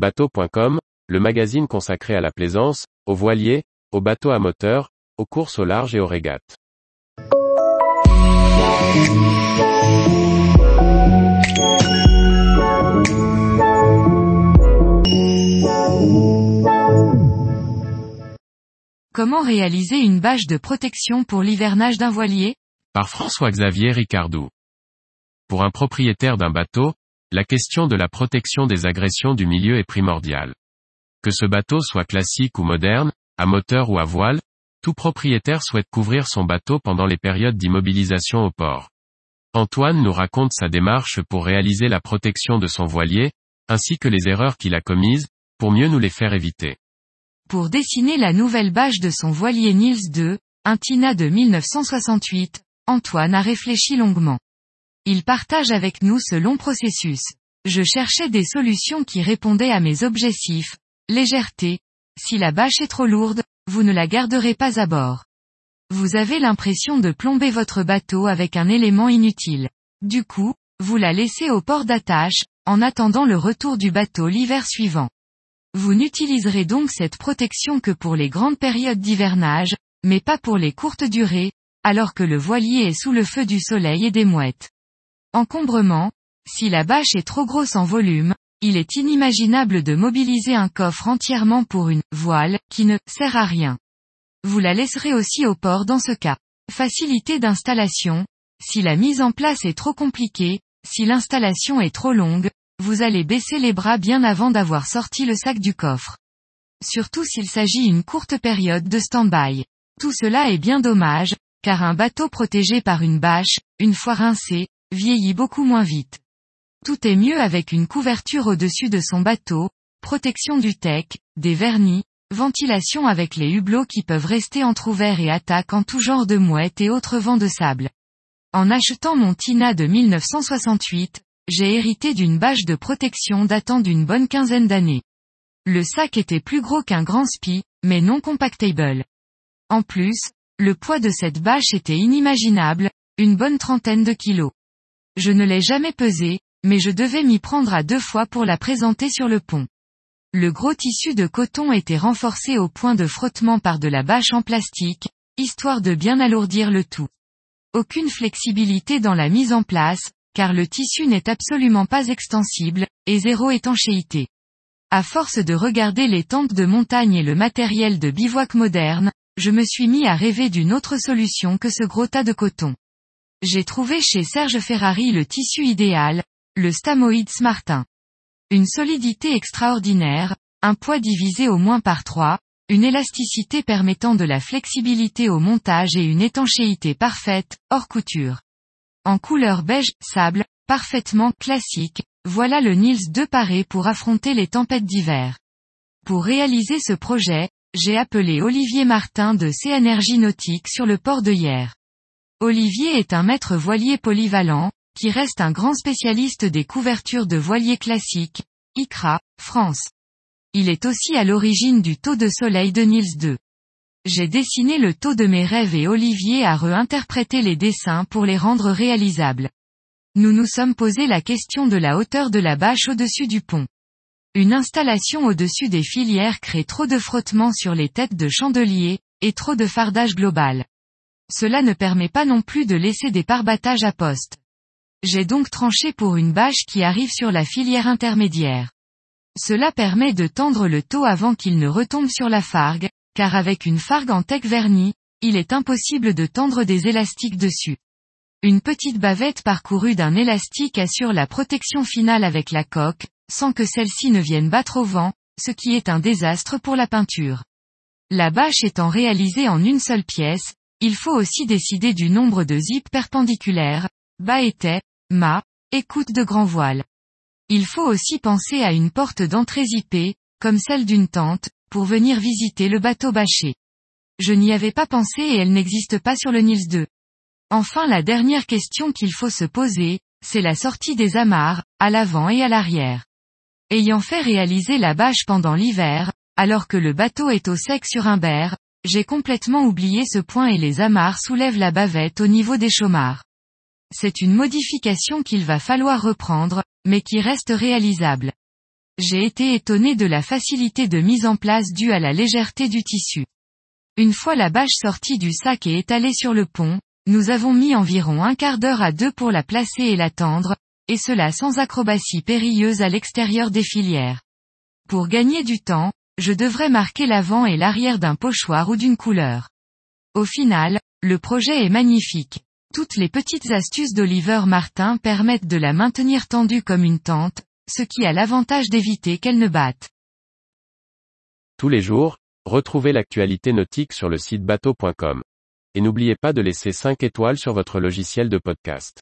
Bateau.com, le magazine consacré à la plaisance, aux voiliers, aux bateaux à moteur, aux courses au large et aux régates. Comment réaliser une bâche de protection pour l'hivernage d'un voilier? Par François-Xavier Ricardou. Pour un propriétaire d'un bateau, la question de la protection des agressions du milieu est primordiale. Que ce bateau soit classique ou moderne, à moteur ou à voile, tout propriétaire souhaite couvrir son bateau pendant les périodes d'immobilisation au port. Antoine nous raconte sa démarche pour réaliser la protection de son voilier, ainsi que les erreurs qu'il a commises, pour mieux nous les faire éviter. Pour dessiner la nouvelle bâche de son voilier Niels II, un Tina de 1968, Antoine a réfléchi longuement. Il partage avec nous ce long processus. Je cherchais des solutions qui répondaient à mes objectifs. Légèreté. Si la bâche est trop lourde, vous ne la garderez pas à bord. Vous avez l'impression de plomber votre bateau avec un élément inutile. Du coup, vous la laissez au port d'attache, en attendant le retour du bateau l'hiver suivant. Vous n'utiliserez donc cette protection que pour les grandes périodes d'hivernage, mais pas pour les courtes durées, alors que le voilier est sous le feu du soleil et des mouettes. Encombrement. Si la bâche est trop grosse en volume, il est inimaginable de mobiliser un coffre entièrement pour une voile, qui ne sert à rien. Vous la laisserez aussi au port dans ce cas. Facilité d'installation. Si la mise en place est trop compliquée, si l'installation est trop longue, vous allez baisser les bras bien avant d'avoir sorti le sac du coffre. Surtout s'il s'agit une courte période de stand-by. Tout cela est bien dommage, car un bateau protégé par une bâche, une fois rincé, vieillit beaucoup moins vite. Tout est mieux avec une couverture au-dessus de son bateau, protection du tech, des vernis, ventilation avec les hublots qui peuvent rester entr'ouverts et attaquent en tout genre de mouettes et autres vents de sable. En achetant mon Tina de 1968, j'ai hérité d'une bâche de protection datant d'une bonne quinzaine d'années. Le sac était plus gros qu'un grand spi, mais non compactable. En plus, le poids de cette bâche était inimaginable, une bonne trentaine de kilos. Je ne l'ai jamais pesée, mais je devais m'y prendre à deux fois pour la présenter sur le pont. Le gros tissu de coton était renforcé au point de frottement par de la bâche en plastique, histoire de bien alourdir le tout. Aucune flexibilité dans la mise en place, car le tissu n'est absolument pas extensible, et zéro étanchéité. À force de regarder les tentes de montagne et le matériel de bivouac moderne, je me suis mis à rêver d'une autre solution que ce gros tas de coton. J'ai trouvé chez Serge Ferrari le tissu idéal, le Stamoid Smartin. Une solidité extraordinaire, un poids divisé au moins par trois, une élasticité permettant de la flexibilité au montage et une étanchéité parfaite, hors couture. En couleur beige, sable, parfaitement classique, voilà le Nils 2 paré pour affronter les tempêtes d'hiver. Pour réaliser ce projet, j'ai appelé Olivier Martin de C-Énergie Nautique sur le port de Hier. Olivier est un maître voilier polyvalent, qui reste un grand spécialiste des couvertures de voiliers classiques, ICRA, France. Il est aussi à l'origine du taux de soleil de Nils 2. J'ai dessiné le taux de mes rêves et Olivier a réinterprété les dessins pour les rendre réalisables. Nous nous sommes posé la question de la hauteur de la bâche au-dessus du pont. Une installation au-dessus des filières crée trop de frottement sur les têtes de chandeliers, et trop de fardage global. Cela ne permet pas non plus de laisser des parbattages à poste. J'ai donc tranché pour une bâche qui arrive sur la filière intermédiaire. Cela permet de tendre le taux avant qu'il ne retombe sur la fargue, car avec une fargue en tech vernis, il est impossible de tendre des élastiques dessus. Une petite bavette parcourue d'un élastique assure la protection finale avec la coque, sans que celle-ci ne vienne battre au vent, ce qui est un désastre pour la peinture. La bâche étant réalisée en une seule pièce, il faut aussi décider du nombre de zips perpendiculaires, bas étais, mât, écoute de grand voile. Il faut aussi penser à une porte d'entrée zippée, comme celle d'une tente, pour venir visiter le bateau bâché. Je n'y avais pas pensé et elle n'existe pas sur le Nils 2. Enfin la dernière question qu'il faut se poser, c'est la sortie des amarres, à l'avant et à l'arrière. Ayant fait réaliser la bâche pendant l'hiver, alors que le bateau est au sec sur un berre, j'ai complètement oublié ce point et les amarres soulèvent la bavette au niveau des chaumards. C'est une modification qu'il va falloir reprendre, mais qui reste réalisable. j'ai été étonné de la facilité de mise en place due à la légèreté du tissu. Une fois la bâche sortie du sac et étalée sur le pont, nous avons mis environ un quart d'heure à deux pour la placer et la tendre, et cela sans acrobatie périlleuse à l'extérieur des filières. Pour gagner du temps, je devrais marquer l'avant et l'arrière d'un pochoir ou d'une couleur. Au final, le projet est magnifique. Toutes les petites astuces d'Oliver Martin permettent de la maintenir tendue comme une tente, ce qui a l'avantage d'éviter qu'elle ne batte. Tous les jours, retrouvez l'actualité nautique sur le site bateau.com. Et n'oubliez pas de laisser 5 étoiles sur votre logiciel de podcast.